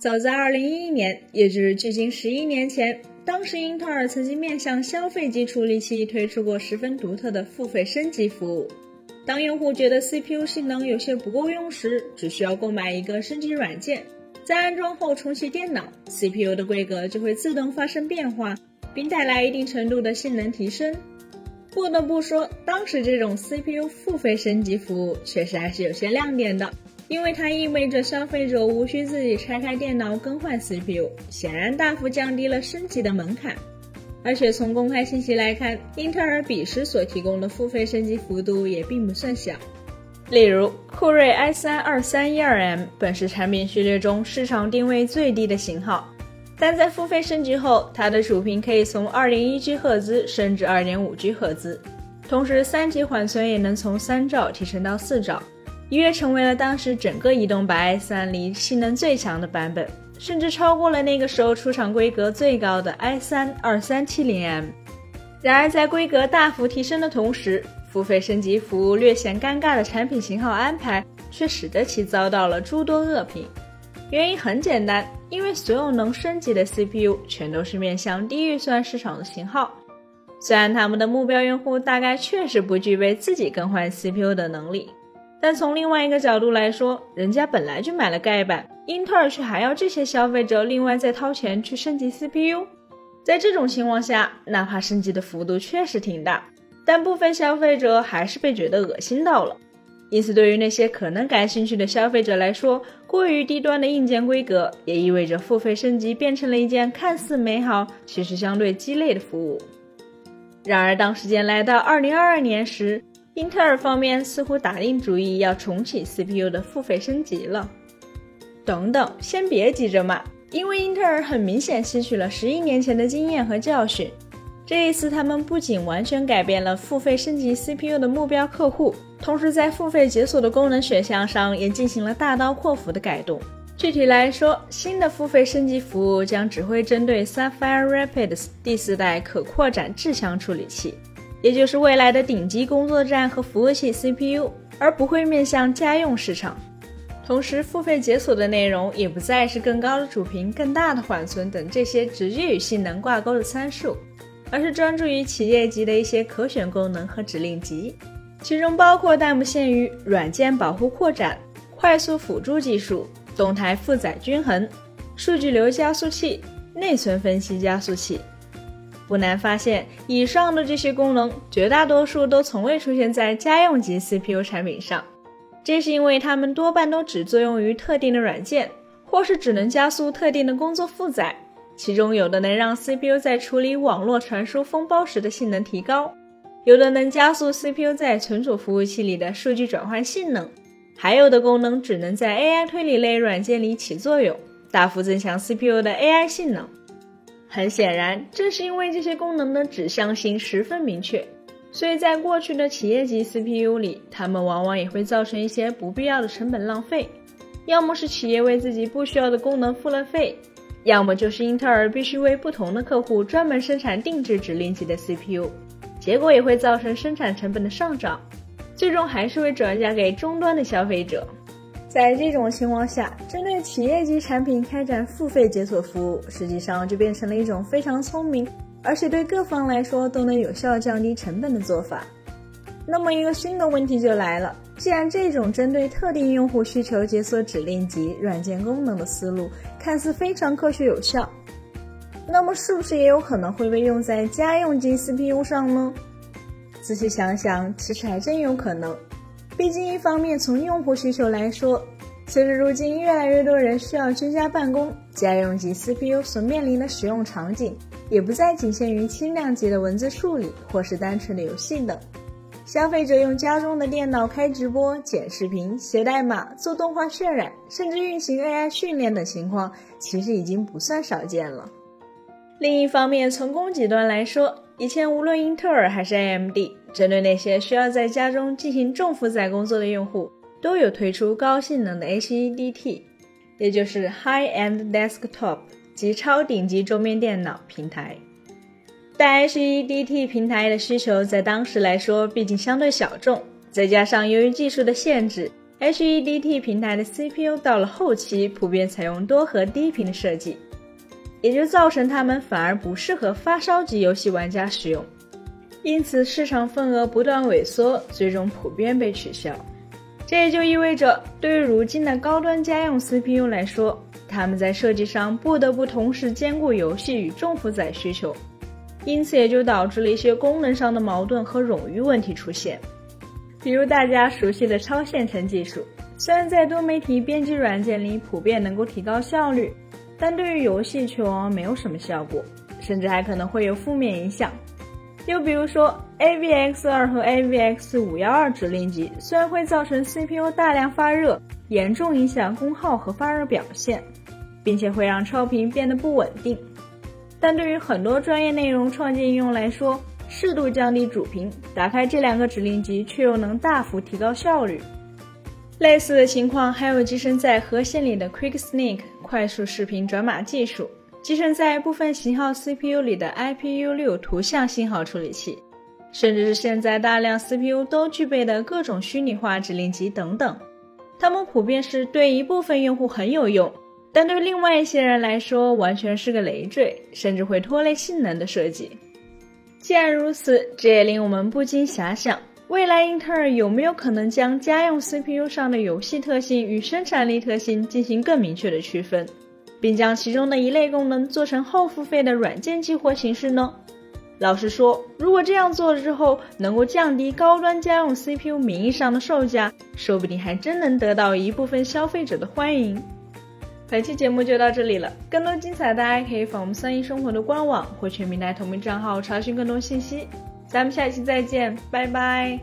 早在2011年，也就是距今十一年前，当时英特尔曾经面向消费级处理器推出过十分独特的付费升级服务。当用户觉得 CPU 性能有些不够用时，只需要购买一个升级软件，在安装后重启电脑，CPU 的规格就会自动发生变化，并带来一定程度的性能提升。不得不说，当时这种 CPU 付费升级服务确实还是有些亮点的，因为它意味着消费者无需自己拆开电脑更换 CPU，显然大幅降低了升级的门槛。而且从公开信息来看，英特尔彼时所提供的付费升级幅度也并不算小。例如，酷睿 i3 2312M 本是产品序列中市场定位最低的型号。但在付费升级后，它的主频可以从 2.1G 赫兹升至 2.5G 赫兹，同时三级缓存也能从三兆提升到四兆，一跃成为了当时整个移动版 i3 里性能最强的版本，甚至超过了那个时候出厂规格最高的 i3 2370M。然而，在规格大幅提升的同时，付费升级服务略显尴尬的产品型号安排，却使得其遭到了诸多恶评。原因很简单，因为所有能升级的 CPU 全都是面向低预算市场的型号。虽然他们的目标用户大概确实不具备自己更换 CPU 的能力，但从另外一个角度来说，人家本来就买了盖板，英特尔却还要这些消费者另外再掏钱去升级 CPU。在这种情况下，哪怕升级的幅度确实挺大，但部分消费者还是被觉得恶心到了。因此，对于那些可能感兴趣的消费者来说，过于低端的硬件规格也意味着付费升级变成了一件看似美好，其实相对鸡肋的服务。然而，当时间来到二零二二年时，英特尔方面似乎打定主意要重启 CPU 的付费升级了。等等，先别急着骂，因为英特尔很明显吸取了十一年前的经验和教训。这一次，他们不仅完全改变了付费升级 CPU 的目标客户，同时在付费解锁的功能选项上也进行了大刀阔斧的改动。具体来说，新的付费升级服务将只会针对 Sapphire Rapids 第四代可扩展至强处理器，也就是未来的顶级工作站和服务器 CPU，而不会面向家用市场。同时，付费解锁的内容也不再是更高的主频、更大的缓存等这些直接与性能挂钩的参数。而是专注于企业级的一些可选功能和指令集，其中包括但不限于软件保护扩展、快速辅助技术、动态负载均衡、数据流加速器、内存分析加速器。不难发现，以上的这些功能绝大多数都从未出现在家用级 CPU 产品上，这是因为它们多半都只作用于特定的软件，或是只能加速特定的工作负载。其中有的能让 CPU 在处理网络传输封包时的性能提高，有的能加速 CPU 在存储服务器里的数据转换性能，还有的功能只能在 AI 推理类软件里起作用，大幅增强 CPU 的 AI 性能。很显然，正是因为这些功能的指向性十分明确，所以在过去的企业级 CPU 里，它们往往也会造成一些不必要的成本浪费，要么是企业为自己不需要的功能付了费。要么就是英特尔必须为不同的客户专门生产定制指令集的 CPU，结果也会造成生产成本的上涨，最终还是会转嫁给终端的消费者。在这种情况下，针对企业级产品开展付费解锁服务，实际上就变成了一种非常聪明，而且对各方来说都能有效降低成本的做法。那么一个新的问题就来了。既然这种针对特定用户需求解锁指令集、软件功能的思路看似非常科学有效，那么是不是也有可能会被用在家用级 CPU 上呢？仔细想想，其实还真有可能。毕竟，一方面从用户需求来说，随着如今越来越多人需要居家办公，家用级 CPU 所面临的使用场景也不再仅限于轻量级的文字处理或是单纯的游戏等。消费者用家中的电脑开直播、剪视频、写代码、做动画渲染，甚至运行 AI 训练等情况，其实已经不算少见了。另一方面，从供给端来说，以前无论英特尔还是 AMD，针对那些需要在家中进行重负载工作的用户，都有推出高性能的 HEDT，也就是 High End Desktop 及超顶级桌面电脑平台。但 HEDT 平台的需求在当时来说毕竟相对小众，再加上由于技术的限制，，HEDT 平台的 CPU 到了后期普遍采用多核低频的设计，也就造成它们反而不适合发烧级游戏玩家使用，因此市场份额不断萎缩，最终普遍被取消。这也就意味着，对于如今的高端家用 CPU 来说，他们在设计上不得不同时兼顾游戏与重负载需求，因此也就导致了一些功能上的矛盾和冗余问题出现。比如大家熟悉的超线程技术，虽然在多媒体编辑软件里普遍能够提高效率，但对于游戏却往往没有什么效果，甚至还可能会有负面影响。又比如说，AVX 二和 AVX 五幺二指令集虽然会造成 CPU 大量发热，严重影响功耗和发热表现，并且会让超频变得不稳定，但对于很多专业内容创建应用来说，适度降低主频，打开这两个指令集，却又能大幅提高效率。类似的情况还有集成在核心里的 Quick Sneak 快速视频转码技术。集成在部分型号 CPU 里的 IPU6 图像信号处理器，甚至是现在大量 CPU 都具备的各种虚拟化指令集等等，它们普遍是对一部分用户很有用，但对另外一些人来说完全是个累赘，甚至会拖累性能的设计。既然如此，这也令我们不禁遐想，未来英特尔有没有可能将家用 CPU 上的游戏特性与生产力特性进行更明确的区分？并将其中的一类功能做成后付费的软件激活形式呢？老实说，如果这样做了之后能够降低高端家用 CPU 名义上的售价，说不定还真能得到一部分消费者的欢迎。本期节目就到这里了，更多精彩大家可以访问三一生活的官网或全平台同名账号查询更多信息。咱们下期再见，拜拜。